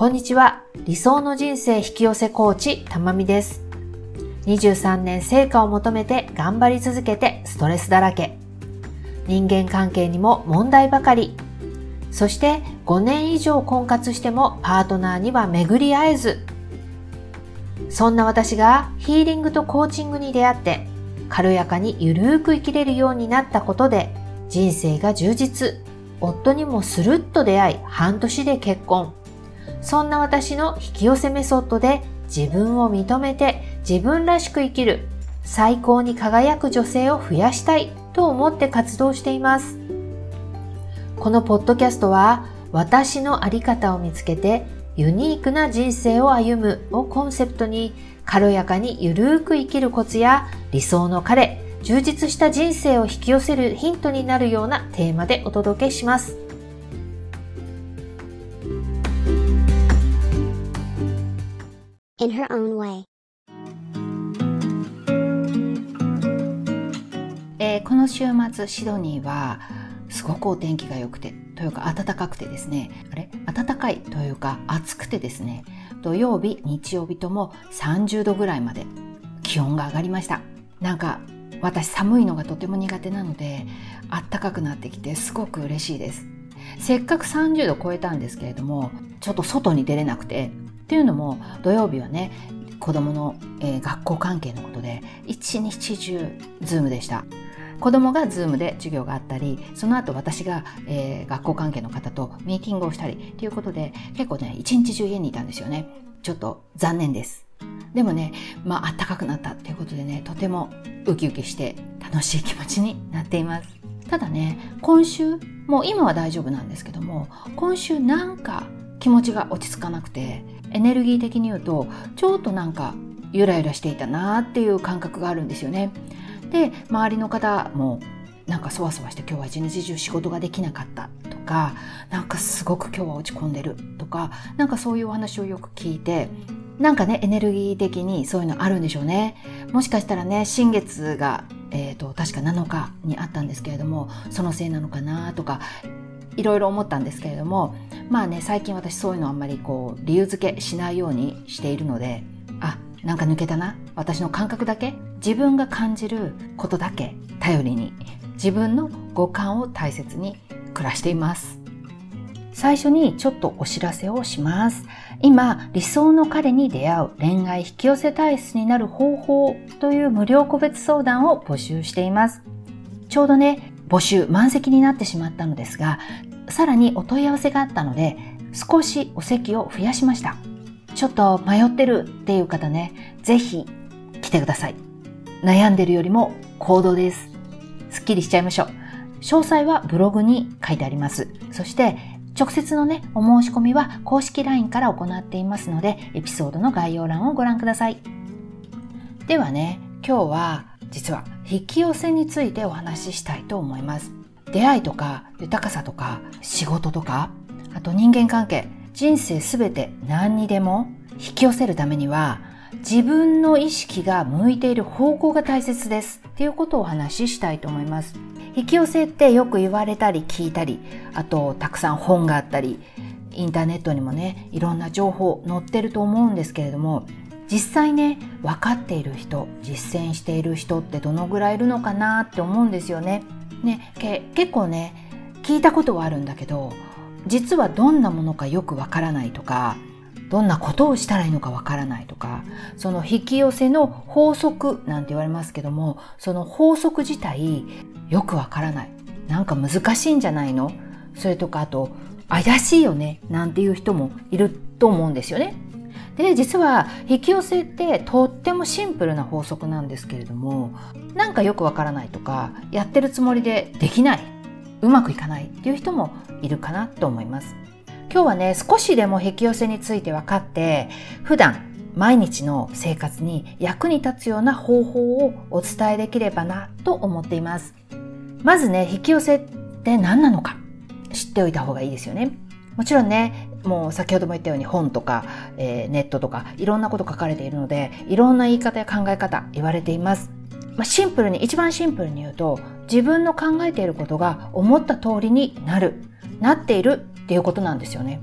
こんにちは。理想の人生引き寄せコーチ、たまみです。23年成果を求めて頑張り続けてストレスだらけ。人間関係にも問題ばかり。そして5年以上婚活してもパートナーには巡り合えず。そんな私がヒーリングとコーチングに出会って軽やかにゆるーく生きれるようになったことで人生が充実。夫にもスルッと出会い半年で結婚。そんな私の引き寄せメソッドで自分を認めて自分らしく生きる最高に輝く女性を増やしたいと思って活動しています。このポッドキャストは私のあり方を見つけてユニークな人生を歩むをコンセプトに軽やかにゆるーく生きるコツや理想の彼、充実した人生を引き寄せるヒントになるようなテーマでお届けします。In her own way. えー、この週末シドニーはすごくお天気が良くてというか暖かくてですね。あれ？暖かいというか暑くてですね。土曜日日曜日とも30度ぐらいまで気温が上がりました。なんか私寒いのがとても苦手なのであったかくなってきてすごく嬉しいです。せっかく30度超えたんですけれどもちょっと外に出れなくてっていうのも土曜日はね子供の、えー、学校関係のことで一日中 Zoom でした。子供が Zoom で授業があったりその後私が、えー、学校関係の方とミーティングをしたりということで結構ね一日中家にいたんですよね。ちょっと残念です。でもねまあ暖かくなったっていうことでねとてもウキウキして楽しい気持ちになっています。ただね今週もう今は大丈夫なんですけども今週なんか気持ちが落ち着かなくてエネルギー的に言うとちょっとなんかゆらゆらしていたなっていう感覚があるんですよね。で周りの方もなんかそわそわして今日は一日中仕事ができなかったとかなんかすごく今日は落ち込んでるとかなんかそういうお話をよく聞いてなんかねエネルギー的にそういうのあるんでしょうね。もしかしたらね新月が、えーと、確か7日にあったんですけれどもそのせいなのかなとかいろいろ思ったんですけれどもまあね最近私そういうのあんまりこう理由付けしないようにしているのであなんか抜けたな。私の感覚だけ。自分が感じることだけ。頼りに。自分の五感を大切に暮らしています。最初にちょっとお知らせをします。今理想の彼に出会う恋愛引き寄せ体質になる方法という無料個別相談を募集しています。ちょうどね募集満席になってしまったのですがさらにお問い合わせがあったので少しお席を増やしました。ちょっと迷ってるっていう方ねぜひ来てください。悩んでるよりも行動です。すっきりしちゃいましょう。詳細はブログに書いてあります。そして直接のね、お申し込みは公式 LINE から行っていますので、エピソードの概要欄をご覧ください。ではね、今日は実は引き寄せについてお話ししたいと思います。出会いとか豊かさとか仕事とか、あと人間関係、人生すべて何にでも引き寄せるためには自分の意識が向いている方向が大切ですっていうことをお話ししたいと思います。引き寄せってよく言われたり聞いたり、あとたくさん本があったり、インターネットにもね、いろんな情報載ってると思うんですけれども、実際ね、分かっている人、実践している人ってどのぐらいいるのかなって思うんですよね。ね、結構ね、聞いたことはあるんだけど、実はどんなものかよくわからないとか、どんなことをしたらいいのかわからないとかその引き寄せの法則なんて言われますけどもその法則自体よくわからないなんか難しいんじゃないの？それとかあと怪しいよね？なんていう人もいると思うんですよね。で実は引き寄せってとってもシンプルな法則なんですけれどもなんかよくわからないとかやってるつもりでできないうまくいかないっていう人もいるかなと思います。今日はね少しでも引き寄せについて分かって普段毎日の生活に役に立つような方法をお伝えできればなと思っています。まずね、引き寄せって何なのか知っておいた方がいいですよね。もちろんね、もう先ほども言ったように本とか、えー、ネットとかいろんなこと書かれているので、いろんな言い方や考え方言われています。まあ、シンプルに、一番シンプルに言うと、自分の考えていることが思った通りになる、なっているっていうことなんですよね。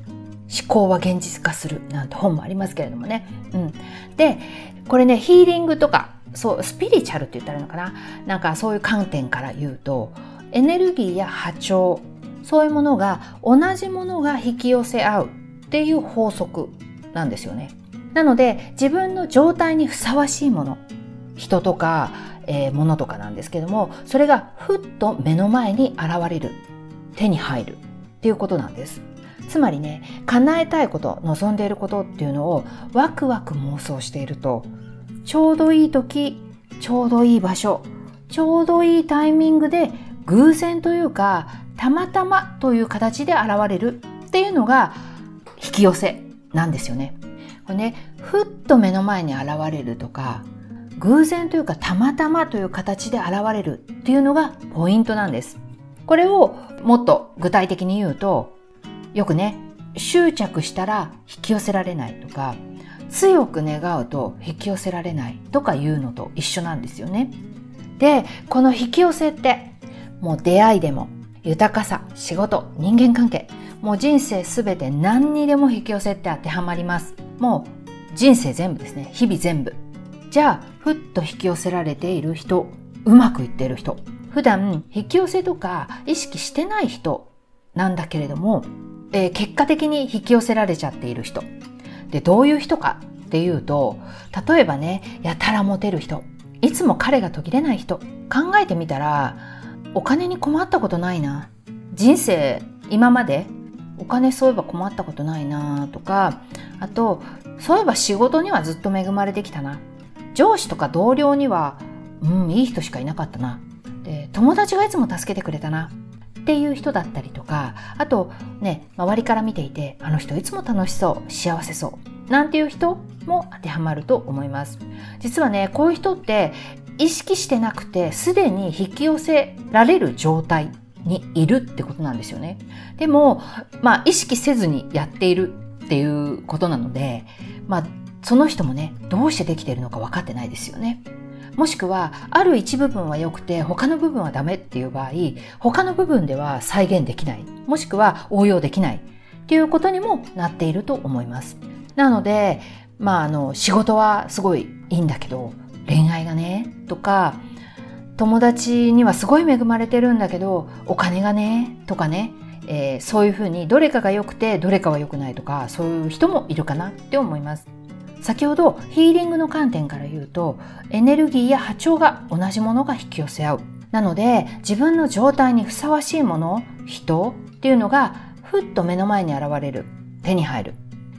思考は現実化するなんて本もありますけれどもね。うん、でこれねヒーリングとかそうスピリチュアルって言ったらいいのかななんかそういう観点から言うとエネルギーや波長そういうものが同じものが引き寄せ合うっていう法則なんですよね。なので自分の状態にふさわしいもの人とか、えー、物とかなんですけどもそれがふっと目の前に現れる手に入るっていうことなんです。つまりね叶えたいこと望んでいることっていうのをワクワク妄想しているとちょうどいい時ちょうどいい場所ちょうどいいタイミングで偶然というかたまたまという形で現れるっていうのが引き寄せなんですよね。これねふっと目の前に現れるとか偶然というかたまたまという形で現れるっていうのがポイントなんです。これをもっと具体的に言うとよくね、執着したら引き寄せられないとか、強く願うと引き寄せられないとかいうのと一緒なんですよね。で、この引き寄せって、もう出会いでも、豊かさ、仕事、人間関係、もう人生すべて何にでも引き寄せって当てはまります。もう人生全部ですね。日々全部。じゃあ、ふっと引き寄せられている人、うまくいっている人、普段引き寄せとか意識してない人なんだけれども、えー、結果的に引き寄せられちゃっている人。で、どういう人かっていうと、例えばね、やたらモテる人、いつも彼が途切れない人、考えてみたら、お金に困ったことないな。人生、今までお金そういえば困ったことないなとか、あと、そういえば仕事にはずっと恵まれてきたな。上司とか同僚には、うん、いい人しかいなかったな。で、友達がいつも助けてくれたな。っていう人だったりとか、あとね、周りから見ていて、あの人いつも楽しそう、幸せそう、なんていう人も当てはまると思います。実はね、こういう人って意識してなくて、すでに引き寄せられる状態にいるってことなんですよね。でも、まあ意識せずにやっているっていうことなので、まあその人もね、どうしてできているのか分かってないですよね。もしくはある一部分は良くて他の部分はダメっていう場合他の部分では再現できないもしくは応用できないっていうことにもなっていると思いますなのでまああの仕事はすごいいいんだけどがねとか友達にはすごい恵まれてるんだけどお金がねとかねえー、そういうふうにどれかが良くてどれかは良くないとかそういう人もいるかなって思います。先ほどヒーリングの観点から言うとエネルギーや波長が同じものが引き寄せ合う。なので自分の状態にふさわしいもの人っていうのがふっと目の前に現れる。手に入る。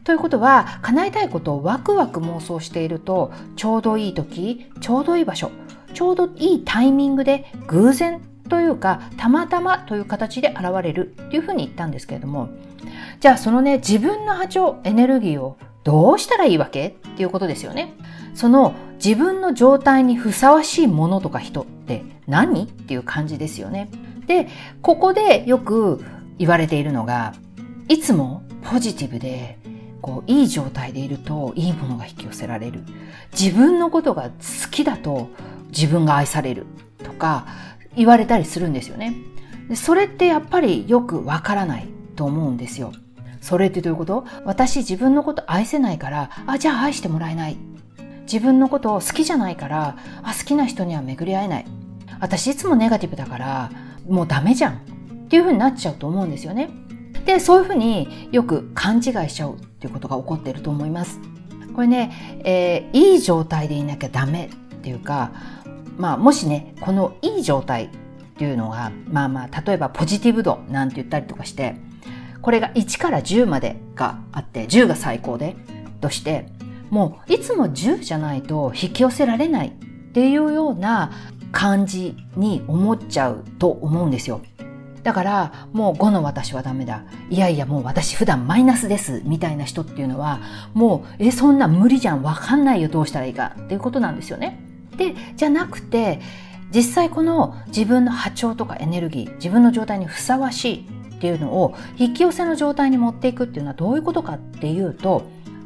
ということは叶えたいことをワクワク妄想しているとちょうどいい時ちょうどいい場所ちょうどいいタイミングで偶然というかたまたまという形で現れるっていうふうに言ったんですけれどもじゃあそのね自分の波長エネルギーをどうしたらいいわけっていうことですよね。その自分の状態にふさわしいものとか人って何っていう感じですよね。で、ここでよく言われているのが、いつもポジティブで、こう、いい状態でいるといいものが引き寄せられる。自分のことが好きだと自分が愛されるとか言われたりするんですよね。でそれってやっぱりよくわからないと思うんですよ。それってどういうこと？私自分のこと愛せないから、あ、じゃあ愛してもらえない。自分のことを好きじゃないから、あ、好きな人には巡り合えない。私いつもネガティブだから、もうダメじゃん。っていうふうになっちゃうと思うんですよね。で、そういうふうによく勘違いしちゃうっていうことが起こっていると思います。これね、えー、いい状態でいなきゃダメっていうか、まあもしね、このいい状態っていうのが、まあまあ、例えばポジティブ度なんて言ったりとかして、これが1から10までがあって10が最高でとしてもういつも10じゃないと引き寄せられないっていうような感じに思っちゃうと思うんですよ。だからもう5の私はダメだ。いやいやもう私普段マイナスですみたいな人っていうのはもうえそんな無理じゃんわかんないよどうしたらいいかっていうことなんですよね。でじゃなくて実際この自分の波長とかエネルギー自分の状態にふさわしいっていうのを引き寄せの状態に持っていくっていうのはどういうことかっていうと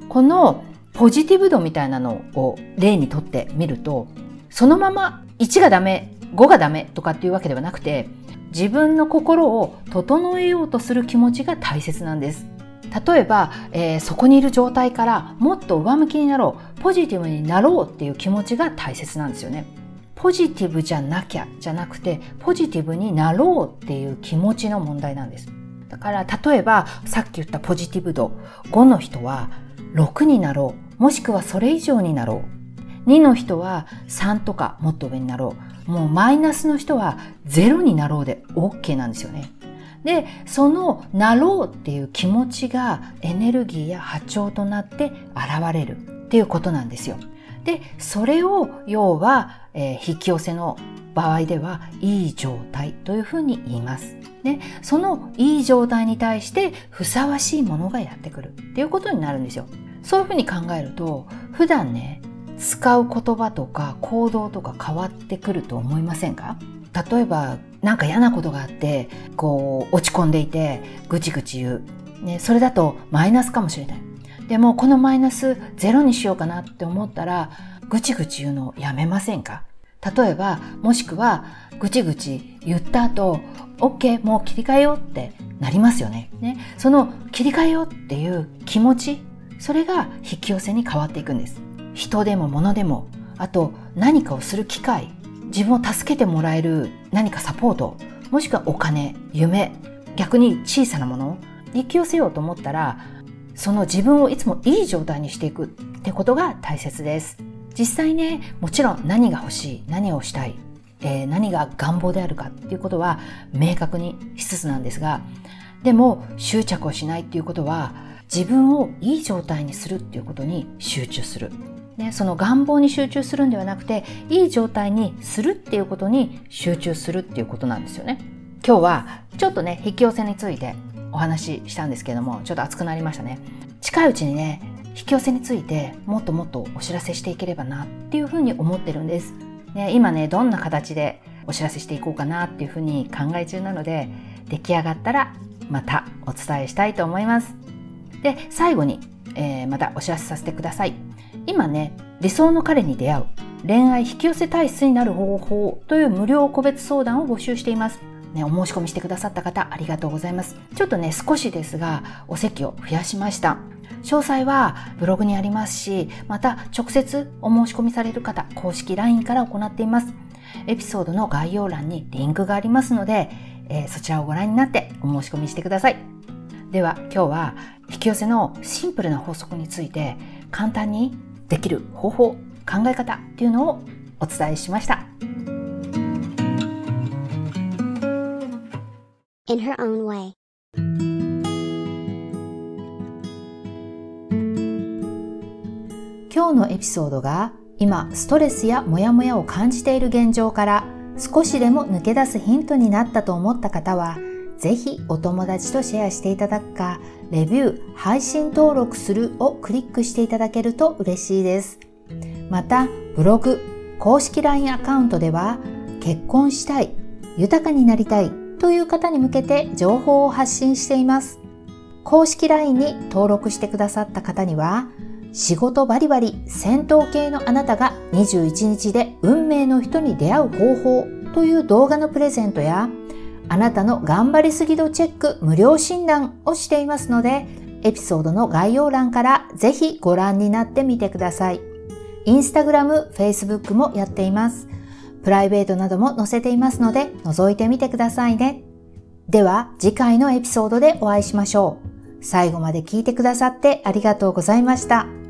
このポジティブ度みたいなのを例にとってみるとそのまま1がダメ5がダメとかっていうわけではなくて自分の心を整えようとする気持ちが大切なんです。例えば、えー、そこにいる状態からもっと上向きになろうポジティブになろうっていう気持ちが大切なんですよね。ポジティブじゃなきゃじゃなくてポジティブになろうっていう気持ちの問題なんです。だから例えばさっき言ったポジティブ度5の人は6になろうもしくはそれ以上になろう2の人は3とかもっと上になろうもうマイナスの人は0になろうで OK なんですよね。で、そのなろうっていう気持ちがエネルギーや波長となって現れるっていうことなんですよ。で、それを要は、えー、引き寄せの場合ではいい状態というふうに言います。ね、そのいい状態に対してふさわしいものがやってくるっていうことになるんですよ。そういうふうに考えると普段ね使う言葉とか行動とか変わってくると思いませんか？例えばなんか嫌なことがあってこう落ち込んでいてぐちぐち言う、ね、それだとマイナスかもしれない。でもこのマイナスゼロにしようかなって思ったらぐちぐち言うのやめませんか？例えばもしくはぐちぐち言った後 OK もう切り替えようってなりますよね。ねその切り替えようっていう気持ちそれが引き寄せに変わっていくんです。人でも物でもあと何かをする機会自分を助けてもらえる何かサポートもしくはお金夢逆に小さなもの引き寄せようと思ったらその自分をいつもいい状態にしていくってことが大切です。実際ねもちろん何が欲しい何をしたい、えー、何が願望であるかっていうことは明確にしつつなんですがでも執着をしないっていうことは自分をいい状態にするっていうことに集中する。ね、その願望に集中するんではなくていい状態にするっていうことに集中するっていうことなんですよね。今日はちょっとね引き寄せについてお話ししたんですけどもちょっと熱くなりましたね。近いうちにね引き寄せについてもっともっとお知らせしていければなっていうふうに思ってるんです、ね、今ねどんな形でお知らせしていこうかなっていうふうに考え中なので出来上がったらまたお伝えしたいと思います。で最後に、えー、またお知らせさせてください。今ね理想の彼に出会う恋愛引き寄せ体質になる方法という無料個別相談を募集していますね、お申し込みしてくださった方ありがとうございます。ちょっとね、少しですが、お席を増やしました。詳細はブログにありますし、また直接お申し込みされる方、公式 LINE から行っています。エピソードの概要欄にリンクがありますので、えー、そちらをご覧になってお申し込みしてください。では今日は引き寄せのシンプルな法則について簡単にできる方法考え方っていうのをお伝えしました。In her own way. 今日のエピソードが今ストレスやモヤモヤを感じている現状から少しでも抜け出すヒントになったと思った方はぜひお友達とシェアしていただくか、レビュー、配信登録するをクリックしていただけると嬉しいです。また、ブログ、公式 LINE アカウントでは、結婚したい、豊かになりたいという方に向けて情報を発信しています。公式 LINE に登録してくださった方には、仕事バリバリ戦闘系のあなたが21日で運命の人に出会う方法という動画のプレゼントやあなたの頑張りすぎ度チェック無料診断をしていますので、エピソードの概要欄からぜひご覧になってみてください。インスタグラム、フェイスブックもやっています。プライベートなども載せていますので、覗いてみてくださいね。では、次回のエピソードでお会いしましょう。最後まで聞いてくださってありがとうございました。